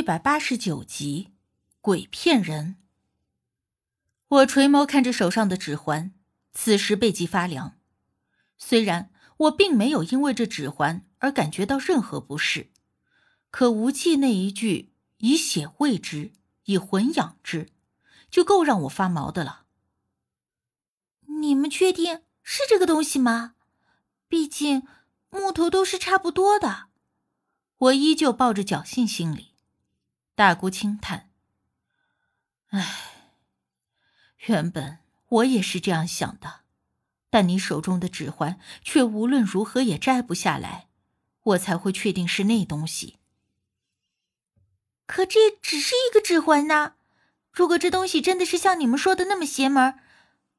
一百八十九集，鬼骗人。我垂眸看着手上的指环，此时背脊发凉。虽然我并没有因为这指环而感觉到任何不适，可无忌那一句“以血喂之，以魂养之”，就够让我发毛的了。你们确定是这个东西吗？毕竟木头都是差不多的。我依旧抱着侥幸心理。大姑轻叹：“唉，原本我也是这样想的，但你手中的指环却无论如何也摘不下来，我才会确定是那东西。可这只是一个指环呐，如果这东西真的是像你们说的那么邪门，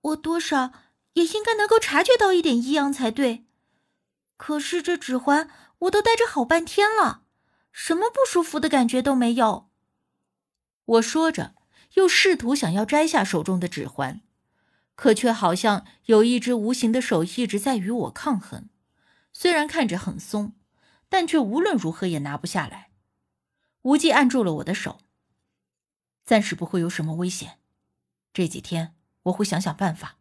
我多少也应该能够察觉到一点异样才对。可是这指环……”我都戴着好半天了，什么不舒服的感觉都没有。我说着，又试图想要摘下手中的指环，可却好像有一只无形的手一直在与我抗衡。虽然看着很松，但却无论如何也拿不下来。无忌按住了我的手，暂时不会有什么危险。这几天我会想想办法。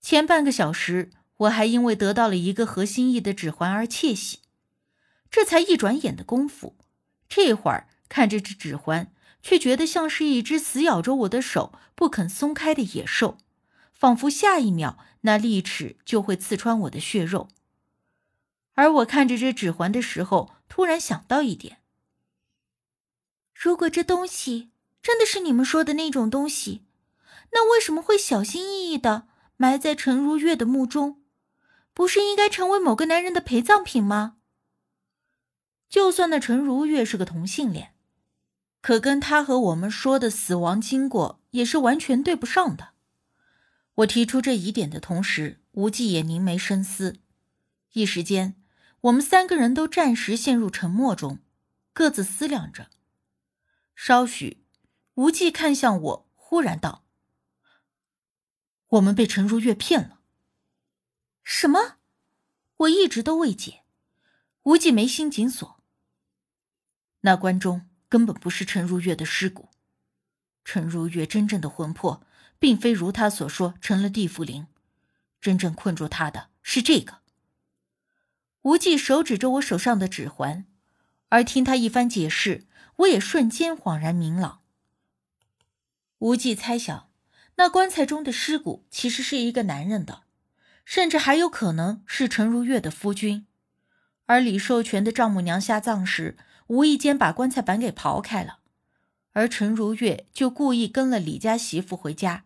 前半个小时。我还因为得到了一个合心意的指环而窃喜，这才一转眼的功夫，这会儿看着这指环，却觉得像是一只死咬着我的手不肯松开的野兽，仿佛下一秒那利齿就会刺穿我的血肉。而我看着这指环的时候，突然想到一点：如果这东西真的是你们说的那种东西，那为什么会小心翼翼的埋在陈如月的墓中？不是应该成为某个男人的陪葬品吗？就算那陈如月是个同性恋，可跟他和我们说的死亡经过也是完全对不上的。我提出这疑点的同时，无忌也凝眉深思。一时间，我们三个人都暂时陷入沉默中，各自思量着。稍许，无忌看向我，忽然道：“我们被陈如月骗了。”什么？我一直都未解。无忌眉心紧锁。那关中根本不是陈如月的尸骨，陈如月真正的魂魄，并非如他所说成了地府灵，真正困住他的是这个。无忌手指着我手上的指环，而听他一番解释，我也瞬间恍然明朗。无忌猜想，那棺材中的尸骨其实是一个男人的。甚至还有可能是陈如月的夫君，而李寿全的丈母娘下葬时无意间把棺材板给刨开了，而陈如月就故意跟了李家媳妇回家，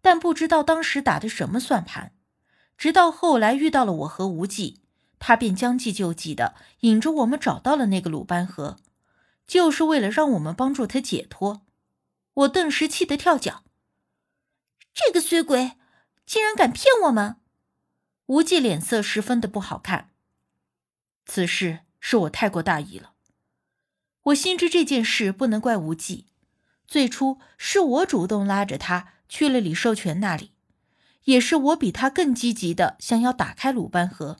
但不知道当时打的什么算盘，直到后来遇到了我和无忌，他便将计就计的引着我们找到了那个鲁班河，就是为了让我们帮助他解脱。我顿时气得跳脚，这个衰鬼竟然敢骗我们！无忌脸色十分的不好看。此事是我太过大意了。我心知这件事不能怪无忌，最初是我主动拉着他去了李寿全那里，也是我比他更积极的想要打开鲁班河。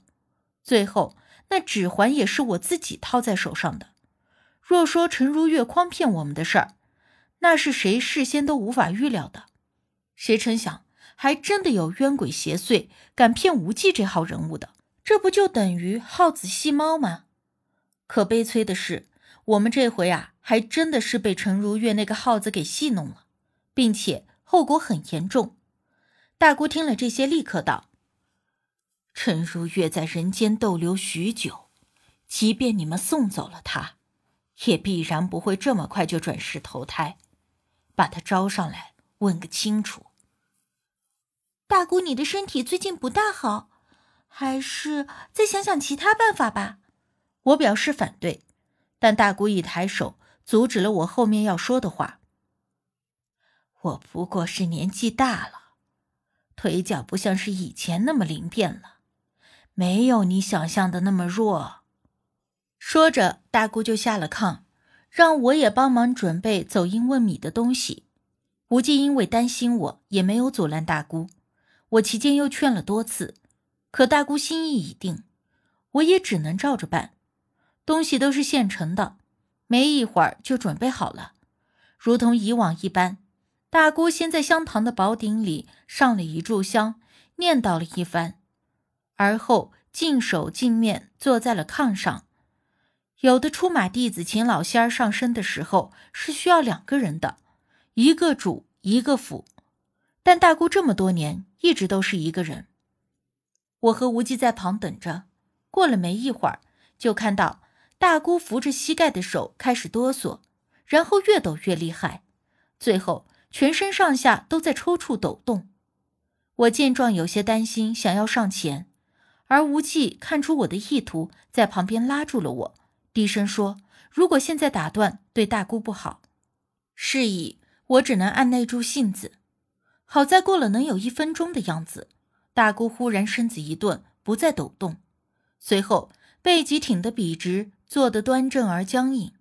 最后那指环也是我自己套在手上的。若说陈如月诓骗我们的事儿，那是谁事先都无法预料的。谁成想？还真的有冤鬼邪祟敢骗无忌这号人物的，这不就等于耗子戏猫吗？可悲催的是，我们这回啊，还真的是被陈如月那个耗子给戏弄了，并且后果很严重。大姑听了这些，立刻道：“陈如月在人间逗留许久，即便你们送走了他，也必然不会这么快就转世投胎。把他招上来，问个清楚。”大姑，你的身体最近不大好，还是再想想其他办法吧。我表示反对，但大姑一抬手阻止了我后面要说的话。我不过是年纪大了，腿脚不像是以前那么灵便了，没有你想象的那么弱。说着，大姑就下了炕，让我也帮忙准备走阴问米的东西。无忌因为担心我，也没有阻拦大姑。我期间又劝了多次，可大姑心意已定，我也只能照着办。东西都是现成的，没一会儿就准备好了，如同以往一般。大姑先在香堂的宝鼎里上了一炷香，念叨了一番，而后净手净面坐在了炕上。有的出马弟子请老仙儿上身的时候是需要两个人的，一个主一个辅，但大姑这么多年一直都是一个人。我和无忌在旁等着，过了没一会儿，就看到大姑扶着膝盖的手开始哆嗦，然后越抖越厉害，最后全身上下都在抽搐抖动。我见状有些担心，想要上前，而无忌看出我的意图，在旁边拉住了我。低声说：“如果现在打断，对大姑不好。”是以，我只能按耐住性子。好在过了能有一分钟的样子，大姑忽然身子一顿，不再抖动，随后背脊挺得笔直，坐得端正而僵硬。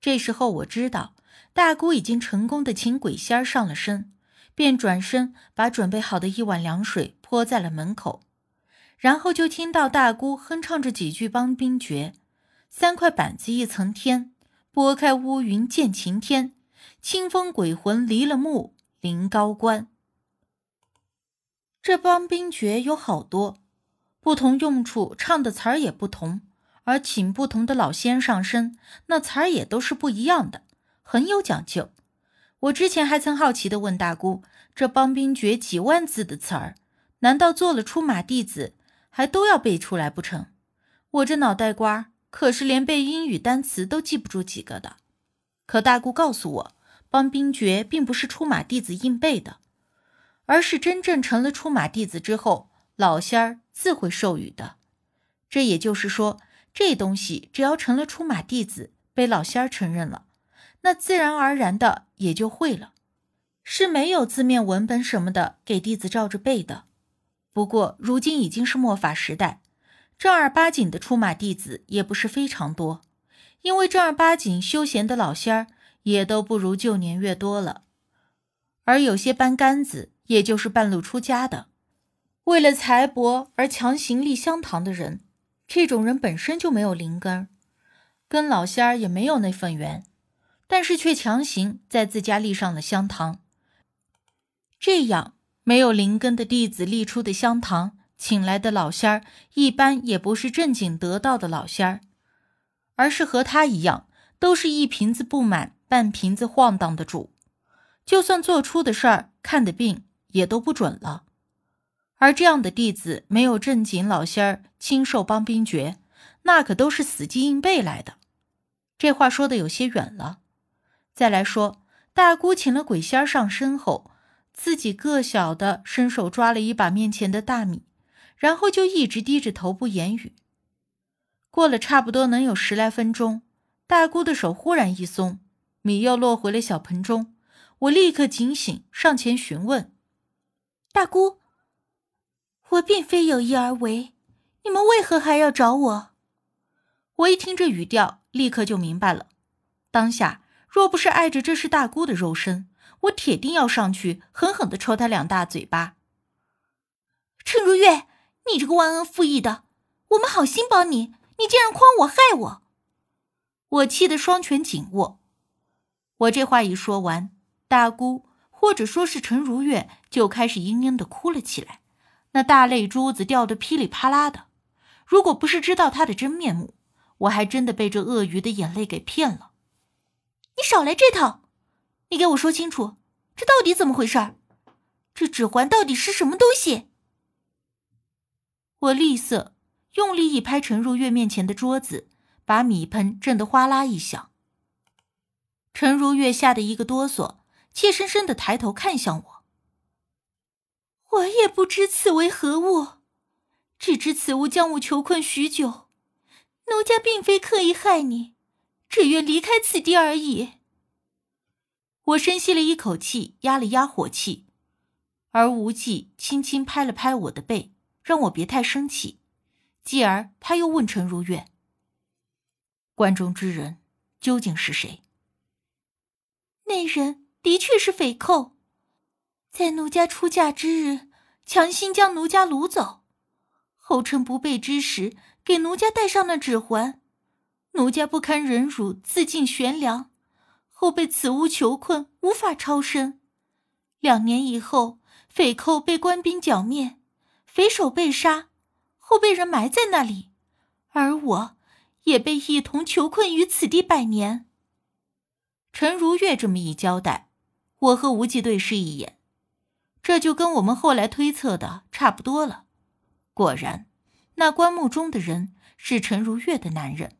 这时候我知道，大姑已经成功的请鬼仙儿上了身，便转身把准备好的一碗凉水泼在了门口，然后就听到大姑哼唱着几句帮兵诀。三块板子一层天，拨开乌云见晴天。清风鬼魂离了墓，临高官。这帮兵诀有好多，不同用处，唱的词儿也不同。而请不同的老仙上身，那词儿也都是不一样的，很有讲究。我之前还曾好奇的问大姑：这帮兵诀几万字的词儿，难道做了出马弟子还都要背出来不成？我这脑袋瓜。可是连背英语单词都记不住几个的。可大姑告诉我，帮兵诀并不是出马弟子硬背的，而是真正成了出马弟子之后，老仙儿自会授予的。这也就是说，这东西只要成了出马弟子，被老仙儿承认了，那自然而然的也就会了，是没有字面文本什么的给弟子照着背的。不过如今已经是末法时代。正儿八经的出马弟子也不是非常多，因为正儿八经休闲的老仙儿也都不如旧年月多了。而有些搬杆子，也就是半路出家的，为了财帛而强行立香堂的人，这种人本身就没有灵根，跟老仙儿也没有那份缘，但是却强行在自家立上了香堂。这样没有灵根的弟子立出的香堂。请来的老仙儿一般也不是正经得道的老仙儿，而是和他一样，都是一瓶子不满半瓶子晃荡的主。就算做出的事儿、看的病也都不准了。而这样的弟子没有正经老仙儿亲授帮兵诀，那可都是死记硬背来的。这话说的有些远了。再来说，大姑请了鬼仙儿上身后，自己个小的伸手抓了一把面前的大米。然后就一直低着头不言语。过了差不多能有十来分钟，大姑的手忽然一松，米又落回了小盆中。我立刻警醒，上前询问：“大姑，我并非有意而为，你们为何还要找我？”我一听这语调，立刻就明白了。当下若不是碍着这是大姑的肉身，我铁定要上去狠狠的抽他两大嘴巴。陈如月。你这个忘恩负义的！我们好心帮你，你竟然诓我害我！我气得双拳紧握。我这话一说完，大姑或者说是陈如月就开始嘤嘤的哭了起来，那大泪珠子掉得噼里啪啦的。如果不是知道她的真面目，我还真的被这鳄鱼的眼泪给骗了。你少来这套！你给我说清楚，这到底怎么回事？这指环到底是什么东西？我厉色，用力一拍陈如月面前的桌子，把米盆震得哗啦一响。陈如月吓得一个哆嗦，怯生生的抬头看向我。我也不知此为何物，只知此物将我囚困许久。奴家并非刻意害你，只愿离开此地而已。我深吸了一口气，压了压火气，而无忌轻轻拍了拍我的背。让我别太生气。继而，他又问陈如月：“关中之人究竟是谁？”那人的确是匪寇，在奴家出嫁之日，强行将奴家掳走，后趁不备之时，给奴家戴上了指环。奴家不堪忍辱，自尽悬梁，后被此屋囚困，无法超生。两年以后，匪寇被官兵剿灭，匪首被杀，后被人埋在那里，而我也被一同囚困于此地百年。陈如月这么一交代，我和无忌对视一眼，这就跟我们后来推测的差不多了。果然，那棺木中的人是陈如月的男人。